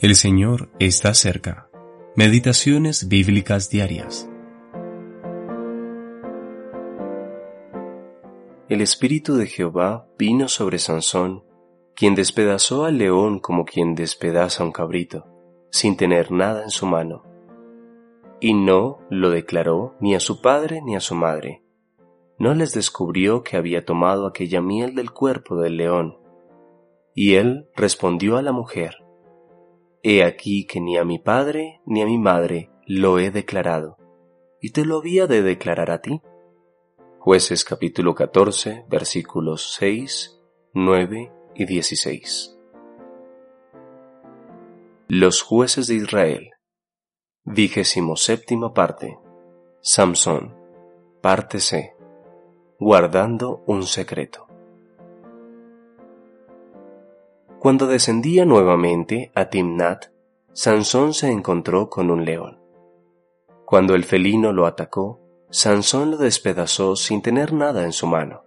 El Señor está cerca. Meditaciones bíblicas diarias. El Espíritu de Jehová vino sobre Sansón, quien despedazó al león como quien despedaza un cabrito, sin tener nada en su mano. Y no lo declaró ni a su padre ni a su madre. No les descubrió que había tomado aquella miel del cuerpo del león. Y él respondió a la mujer, He aquí que ni a mi padre ni a mi madre lo he declarado, y te lo había de declarar a ti. Jueces capítulo 14 versículos 6, 9 y 16. Los jueces de Israel. Vigésimo séptima parte. Samson. Parte C. Guardando un secreto. Cuando descendía nuevamente a Timnat, Sansón se encontró con un león. Cuando el felino lo atacó, Sansón lo despedazó sin tener nada en su mano.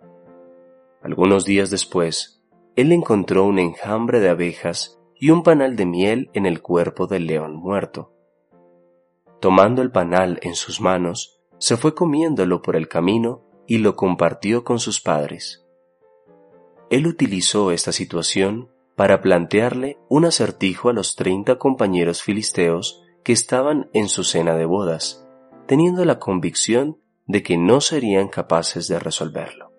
Algunos días después, él encontró un enjambre de abejas y un panal de miel en el cuerpo del león muerto. Tomando el panal en sus manos, se fue comiéndolo por el camino y lo compartió con sus padres. Él utilizó esta situación para plantearle un acertijo a los treinta compañeros filisteos que estaban en su cena de bodas, teniendo la convicción de que no serían capaces de resolverlo.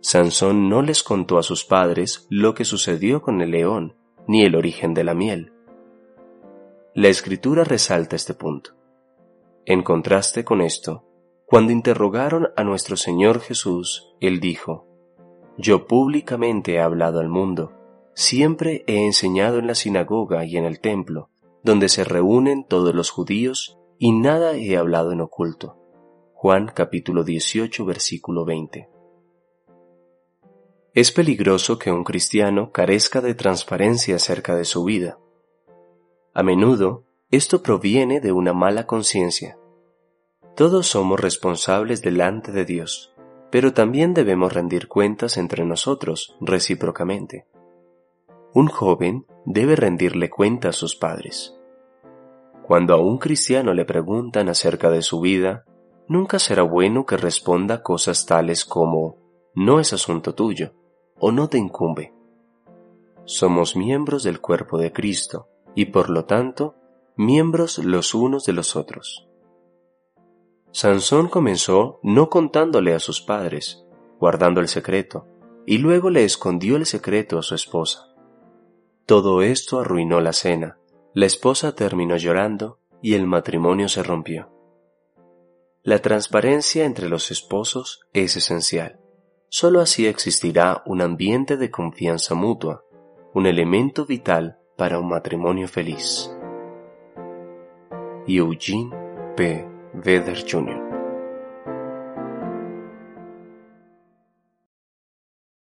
Sansón no les contó a sus padres lo que sucedió con el león ni el origen de la miel. La escritura resalta este punto. En contraste con esto, cuando interrogaron a nuestro Señor Jesús, Él dijo, yo públicamente he hablado al mundo, siempre he enseñado en la sinagoga y en el templo, donde se reúnen todos los judíos, y nada he hablado en oculto. Juan capítulo 18 versículo 20. Es peligroso que un cristiano carezca de transparencia acerca de su vida. A menudo, esto proviene de una mala conciencia. Todos somos responsables delante de Dios, pero también debemos rendir cuentas entre nosotros recíprocamente. Un joven debe rendirle cuenta a sus padres. Cuando a un cristiano le preguntan acerca de su vida, nunca será bueno que responda cosas tales como no es asunto tuyo o no te incumbe. Somos miembros del cuerpo de Cristo y por lo tanto miembros los unos de los otros. Sansón comenzó no contándole a sus padres, guardando el secreto, y luego le escondió el secreto a su esposa. Todo esto arruinó la cena, la esposa terminó llorando y el matrimonio se rompió. La transparencia entre los esposos es esencial. Solo así existirá un ambiente de confianza mutua, un elemento vital para un matrimonio feliz. Eugene P. Vedder Jr.